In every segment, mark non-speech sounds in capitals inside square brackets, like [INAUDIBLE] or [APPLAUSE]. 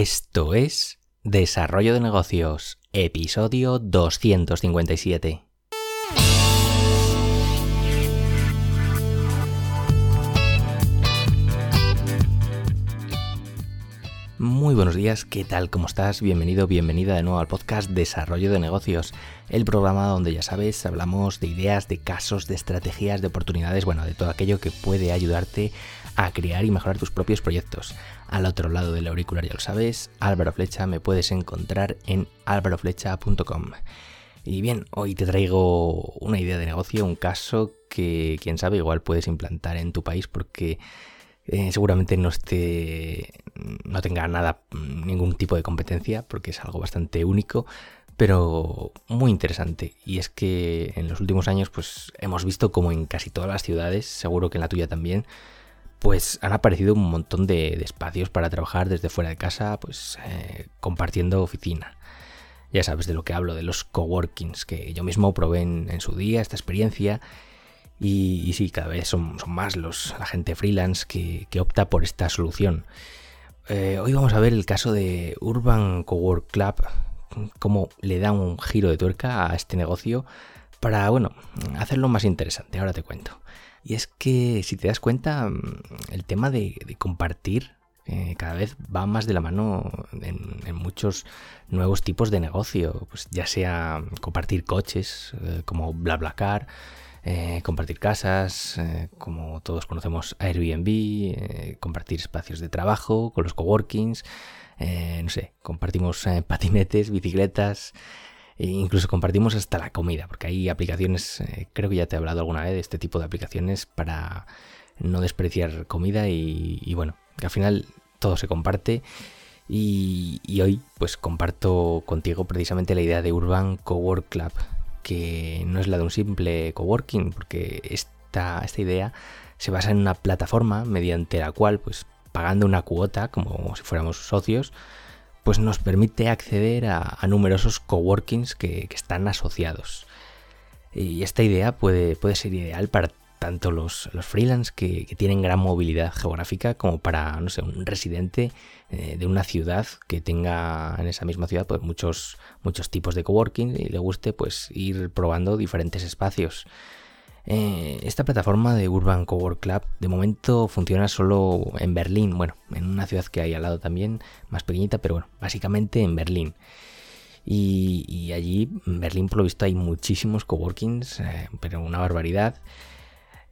Esto es Desarrollo de Negocios, episodio 257. Muy buenos días, ¿qué tal? ¿Cómo estás? Bienvenido, bienvenida de nuevo al podcast Desarrollo de Negocios, el programa donde ya sabes, hablamos de ideas, de casos, de estrategias, de oportunidades, bueno, de todo aquello que puede ayudarte a crear y mejorar tus propios proyectos. Al otro lado del auricular ya lo sabes, Álvaro Flecha me puedes encontrar en álvaroflecha.com. Y bien, hoy te traigo una idea de negocio, un caso que quién sabe igual puedes implantar en tu país porque eh, seguramente no esté no tenga nada ningún tipo de competencia porque es algo bastante único pero muy interesante y es que en los últimos años pues hemos visto como en casi todas las ciudades seguro que en la tuya también pues han aparecido un montón de, espacios para trabajar desde fuera de casa, pues eh, compartiendo oficina. Ya sabes de lo que hablo, de los coworkings, que yo mismo probé en, su día esta experiencia. Y, sí, cada vez son, más los, la gente freelance que, opta por esta solución. Eh, hoy vamos a ver el caso de Urban Cowork Club, cómo le da un giro de tuerca a este negocio para, bueno, hacerlo más interesante. Ahora te cuento. Y es que, si te das cuenta, mm, el tema de, compartir eh, cada vez va más de la mano en, muchos nuevos tipos de negocio, pues ya sea compartir coches eh, como BlaBlaCar, eh, compartir casas, como todos conocemos Airbnb, compartir espacios de trabajo con los coworkings, no sé, compartimos patinetes, bicicletas, e incluso compartimos hasta la comida, porque hay aplicaciones, eh, creo que ya te he hablado alguna vez de este tipo de aplicaciones para no despreciar comida y, bueno, al final todo se comparte. Y, hoy pues comparto contigo precisamente la idea de Urban Cowork Club, que no es la de un simple coworking, porque esta, esta idea se basa en una plataforma mediante la cual pues pagando una cuota como si fuéramos socios pues nos permite acceder a, numerosos coworkings que, están asociados. Y esta idea puede, puede ser ideal para tanto los, los freelance que, tienen gran movilidad geográfica como para, no sé, un residente eh, de una ciudad que tenga en esa misma ciudad pues muchos, muchos tipos de coworking y le guste pues ir probando diferentes espacios. Eh, esta plataforma de Urban Cowork Club de momento funciona solo en Berlín, bueno, en una ciudad que hay al lado también, más pequeñita, pero bueno, básicamente en Berlín. Y, allí, en Berlín, por lo visto, hay muchísimos coworkings, eh, pero una barbaridad.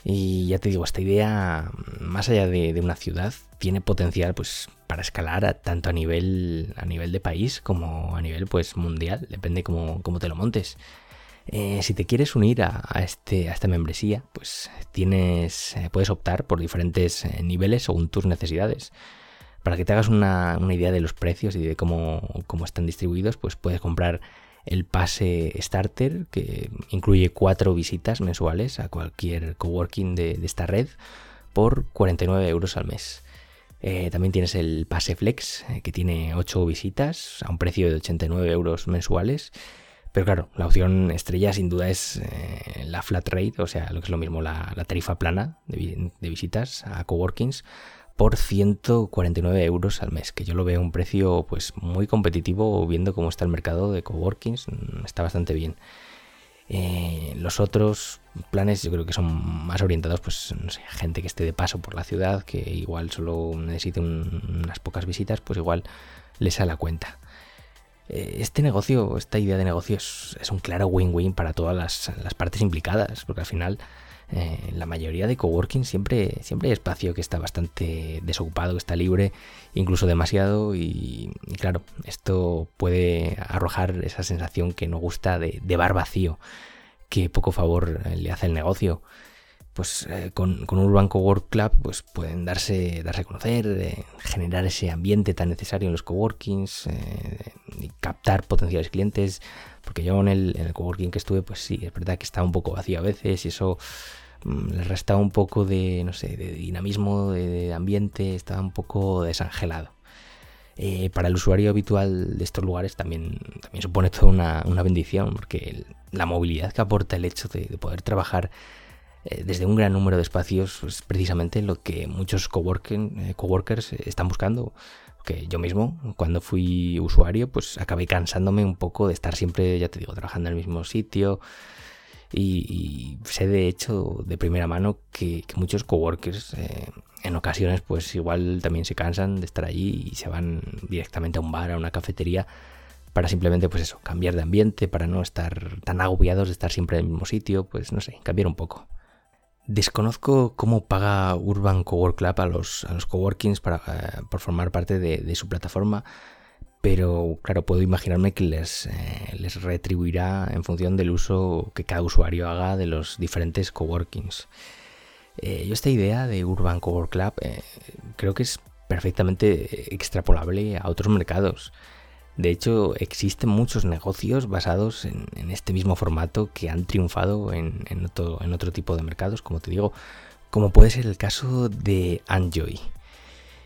Y ya te digo, esta idea, más allá de, una ciudad, tiene potencial pues para escalar tanto a nivel, a nivel de país como a nivel pues mundial, depende cómo, cómo te lo montes. Eh, si te quieres unir a, este, esta membresía, pues tienes, eh, puedes optar por diferentes eh, niveles según tus necesidades. Para que te hagas una, idea de los precios y de cómo, están distribuidos, pues puedes comprar el pase starter que incluye cuatro visitas mensuales a cualquier coworking de, de esta red por 49 euros al mes. también tienes el pase flex que tiene 8 visitas a un precio de 89 euros mensuales pero claro, la opción estrella sin duda es eh, la flat rate, o sea, lo que es lo mismo, la, tarifa plana de, visitas a coworkings por 149 euros al mes, que yo lo veo un precio pues muy competitivo viendo cómo está el mercado de coworkings, mm, está bastante bien. Eh, los otros planes yo creo que son más orientados, pues, no sé, gente que esté de paso por la ciudad, que igual solo necesite unas pocas visitas, pues igual les sale la cuenta. Eh, este negocio, esta idea de negocio es, un claro win-win para todas las, partes implicadas, porque al final eh, la mayoría de coworking siempre, siempre hay espacio que está bastante desocupado, que está libre, incluso demasiado, y, claro, esto puede arrojar esa sensación que no gusta de, de bar vacío, que poco favor le hace el negocio. Pues eh, con, con, Urban Cowork Club pues pueden darse, darse a conocer, eh, generar ese ambiente tan necesario en los coworkings, eh, captar potenciales clientes, porque yo en el, en el, coworking que estuve, pues sí, es verdad que estaba un poco vacío a veces y eso mm, le restaba un poco de, no sé, de dinamismo, de, ambiente, estaba un poco desangelado. para el usuario habitual de estos lugares también, también supone toda una, una bendición, porque la movilidad que aporta el hecho de, de poder trabajar eh, desde un gran número de espacios, pues precisamente lo que muchos coworking, eh, coworkers están buscando. Que yo mismo, cuando fui usuario, pues acabé cansándome un poco de estar siempre, ya te digo, trabajando en el mismo sitio. Y, sé de hecho de primera mano que, muchos coworkers eh, en ocasiones pues igual también se cansan de estar allí y se van directamente a un bar, a una cafetería para simplemente pues eso, cambiar de ambiente, para no estar tan agobiados de estar siempre en el mismo sitio, pues no sé, cambiar un poco. Desconozco cómo paga Urban Cowork Club a los, coworkings para, eh, por formar parte de, su plataforma, pero claro, puedo imaginarme que les, eh, les retribuirá en función del uso que cada usuario haga de los diferentes coworkings. Eh, yo esta idea de Urban Cowork Club creo que es perfectamente extrapolable a otros mercados. De hecho, existen muchos negocios basados en, este mismo formato que han triunfado en, otro, tipo de mercados, como te digo, como puede ser el caso de Enjoy.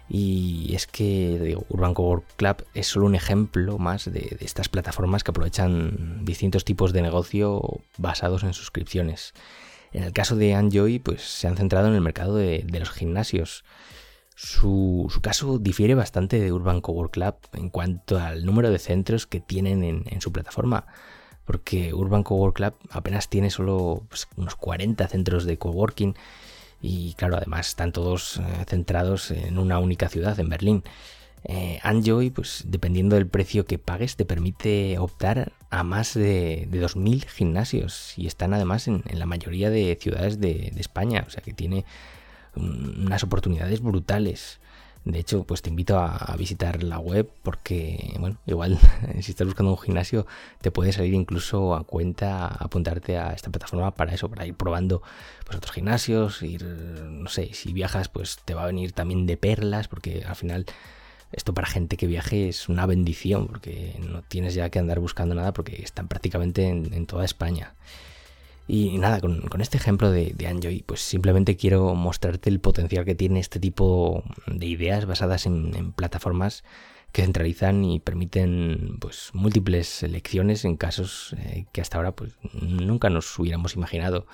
Y es que digo, Urban Cowork Club es solo un ejemplo más de, estas plataformas que aprovechan distintos tipos de negocio basados en suscripciones. En el caso de Enjoy, pues se han centrado en el mercado de los gimnasios. Su, caso difiere bastante de Urban Cowork Club en cuanto al número de centros que tienen en, su plataforma, porque Urban Cowork Club apenas tiene solo pues, unos 40 centros de coworking y claro, además están todos eh, centrados en una única ciudad, en Berlín. Eh, pues dependiendo del precio que pagues, te permite optar a más de, 2.000 gimnasios y están además en, la mayoría de ciudades de, de España, o sea que tiene unas oportunidades brutales. De hecho, pues te invito a, visitar la web porque, bueno, igual [LAUGHS] si estás buscando un gimnasio te puede salir incluso a cuenta apuntarte a esta plataforma para eso, para ir probando pues otros gimnasios, ir, no sé, si viajas pues te va a venir también de perlas porque al final esto para gente que viaje es una bendición porque no tienes ya que andar buscando nada porque están prácticamente en toda España. Y nada, con, este ejemplo de, de pues simplemente quiero mostrarte el potencial que tiene este tipo de ideas basadas en, plataformas que centralizan y permiten pues múltiples elecciones en casos eh, que hasta ahora pues nunca nos hubiéramos imaginado.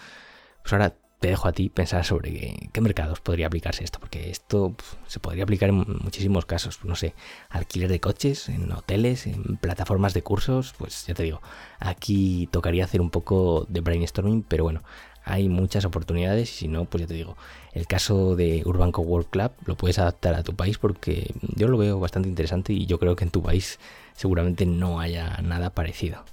Pues ahora te dejo a ti pensar sobre qué, mercados podría aplicarse esto, porque esto se podría aplicar en muchísimos casos, no sé, alquiler de coches, en hoteles, en plataformas de cursos, pues ya te digo, aquí tocaría hacer un poco de brainstorming, pero bueno, hay muchas oportunidades y si no, pues ya te digo, el caso de Urban World Club lo puedes adaptar a tu país porque yo lo veo bastante interesante y yo creo que en tu país seguramente no haya nada parecido.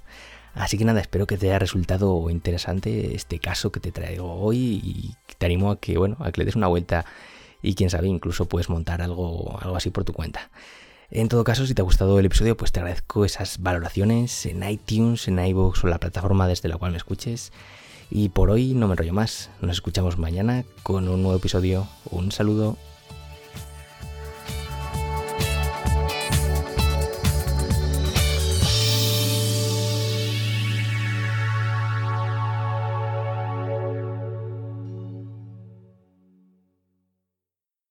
Así que nada, espero que te haya resultado interesante este caso que te traigo hoy y te animo a que, bueno, a que le des una vuelta y quién sabe, incluso puedes montar algo, algo así por tu cuenta. En todo caso, si te ha gustado el episodio, pues te agradezco esas valoraciones en iTunes, en iVoox o la plataforma desde la cual me escuches. Y por hoy no me enrollo más. Nos escuchamos mañana con un nuevo episodio. Un saludo.